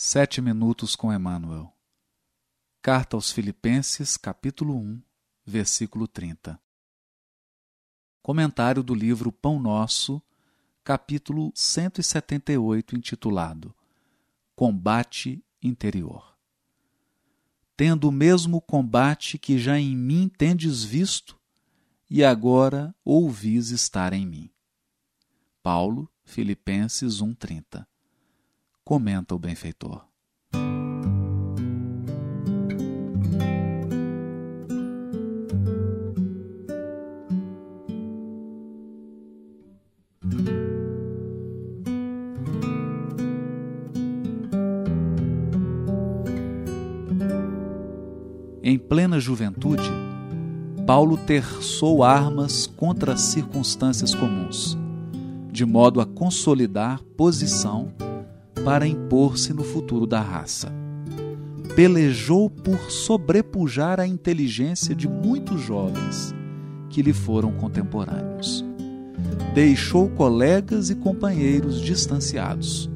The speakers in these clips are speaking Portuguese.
Sete minutos com Emmanuel. Carta aos Filipenses, capítulo 1, versículo 30. Comentário do livro Pão Nosso, capítulo 178, intitulado Combate Interior. Tendo o mesmo combate que já em mim tendes visto, e agora ouvis estar em mim. Paulo, Filipenses 1:30 comenta o benfeitor. Em plena juventude, Paulo terçou armas contra as circunstâncias comuns, de modo a consolidar posição para impor-se no futuro da raça. Pelejou por sobrepujar a inteligência de muitos jovens que lhe foram contemporâneos. Deixou colegas e companheiros distanciados.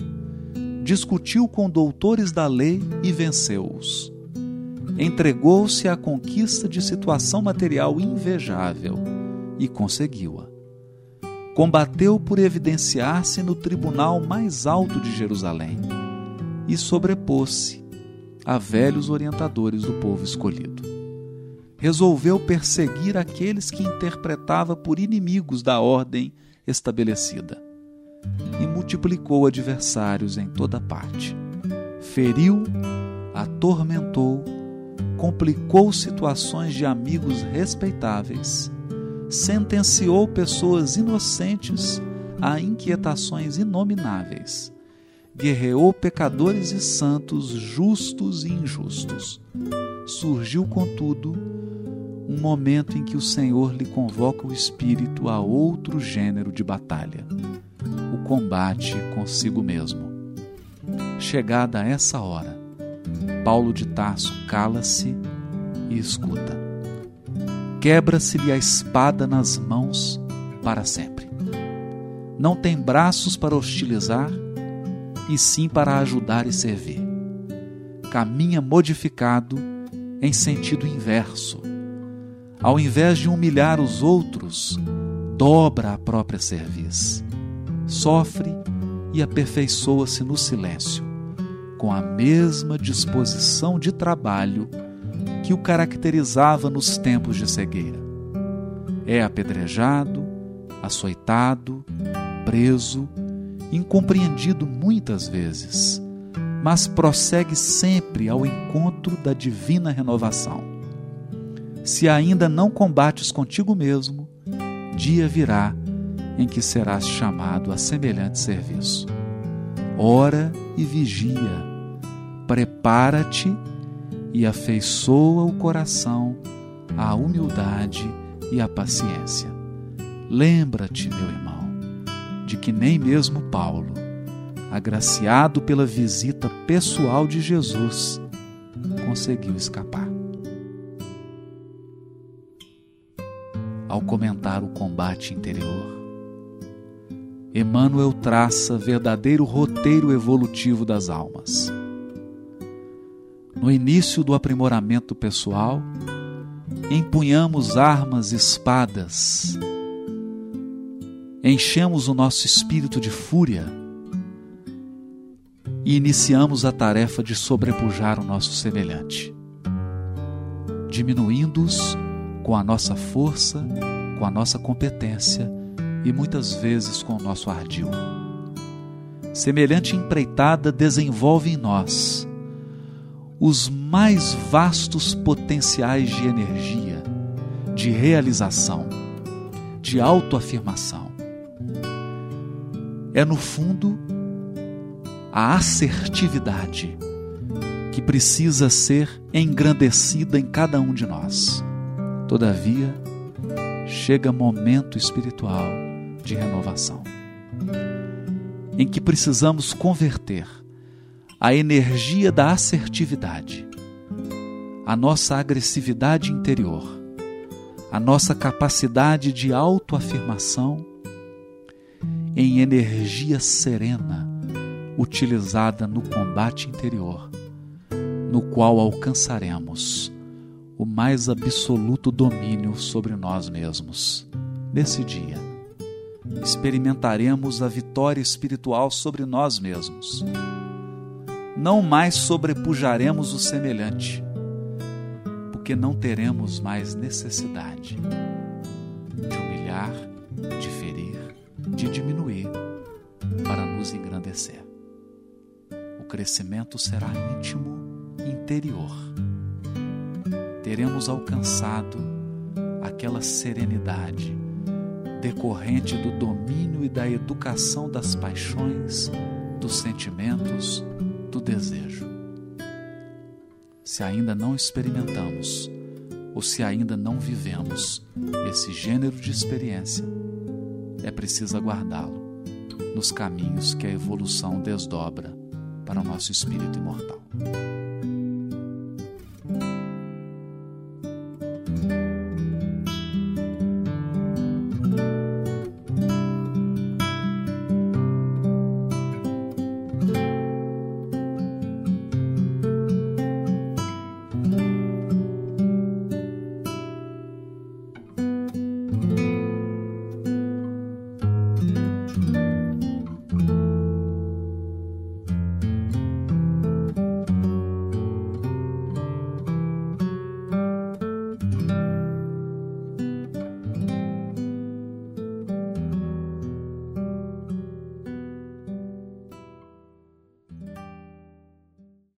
Discutiu com doutores da lei e venceu-os. Entregou-se à conquista de situação material invejável e conseguiu-a combateu por evidenciar-se no tribunal mais alto de Jerusalém e sobrepôs-se a velhos orientadores do povo escolhido. Resolveu perseguir aqueles que interpretava por inimigos da ordem estabelecida e multiplicou adversários em toda parte. Feriu, atormentou, complicou situações de amigos respeitáveis sentenciou pessoas inocentes a inquietações inomináveis. Guerreou pecadores e santos, justos e injustos. Surgiu, contudo, um momento em que o Senhor lhe convoca o espírito a outro gênero de batalha, o combate consigo mesmo. Chegada essa hora, Paulo de Tarso cala-se e escuta quebra-se-lhe a espada nas mãos para sempre. Não tem braços para hostilizar, e sim para ajudar e servir. Caminha modificado em sentido inverso. Ao invés de humilhar os outros, dobra a própria cerviz. Sofre e aperfeiçoa-se no silêncio, com a mesma disposição de trabalho que o caracterizava nos tempos de cegueira. É apedrejado, açoitado, preso, incompreendido muitas vezes, mas prossegue sempre ao encontro da divina renovação. Se ainda não combates contigo mesmo, dia virá em que serás chamado a semelhante serviço. Ora e vigia, prepara-te e afeiçoa o coração à humildade e à paciência. Lembra-te, meu irmão, de que nem mesmo Paulo, agraciado pela visita pessoal de Jesus, conseguiu escapar. Ao comentar o combate interior, Emmanuel traça verdadeiro roteiro evolutivo das almas no início do aprimoramento pessoal, empunhamos armas, espadas, enchemos o nosso espírito de fúria e iniciamos a tarefa de sobrepujar o nosso semelhante, diminuindo-os com a nossa força, com a nossa competência e muitas vezes com o nosso ardil. Semelhante empreitada desenvolve em nós os mais vastos potenciais de energia, de realização, de autoafirmação. É, no fundo, a assertividade que precisa ser engrandecida em cada um de nós. Todavia, chega momento espiritual de renovação, em que precisamos converter a energia da assertividade, a nossa agressividade interior, a nossa capacidade de autoafirmação em energia serena, utilizada no combate interior, no qual alcançaremos o mais absoluto domínio sobre nós mesmos. Nesse dia, experimentaremos a vitória espiritual sobre nós mesmos. Não mais sobrepujaremos o semelhante, porque não teremos mais necessidade de humilhar, de ferir, de diminuir para nos engrandecer. O crescimento será íntimo, interior. Teremos alcançado aquela serenidade decorrente do domínio e da educação das paixões, dos sentimentos, do desejo. Se ainda não experimentamos, ou se ainda não vivemos esse gênero de experiência, é preciso aguardá-lo nos caminhos que a evolução desdobra para o nosso espírito imortal.